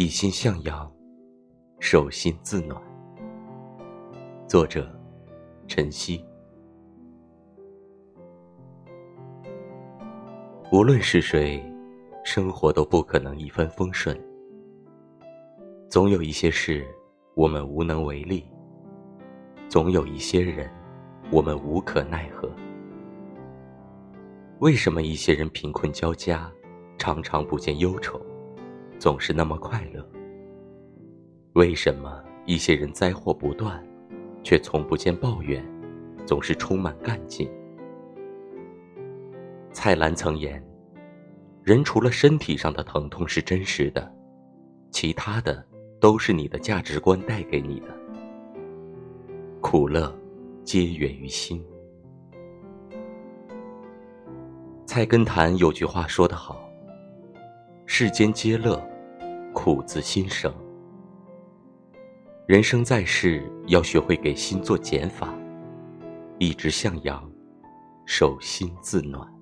一心向阳，手心自暖。作者：晨曦。无论是谁，生活都不可能一帆风顺。总有一些事，我们无能为力；总有一些人，我们无可奈何。为什么一些人贫困交加，常常不见忧愁？总是那么快乐。为什么一些人灾祸不断，却从不见抱怨，总是充满干劲？蔡澜曾言：“人除了身体上的疼痛是真实的，其他的都是你的价值观带给你的。苦乐，皆源于心。”菜根谭有句话说得好：“世间皆乐。”苦自心生。人生在世，要学会给心做减法，一直向阳，手心自暖。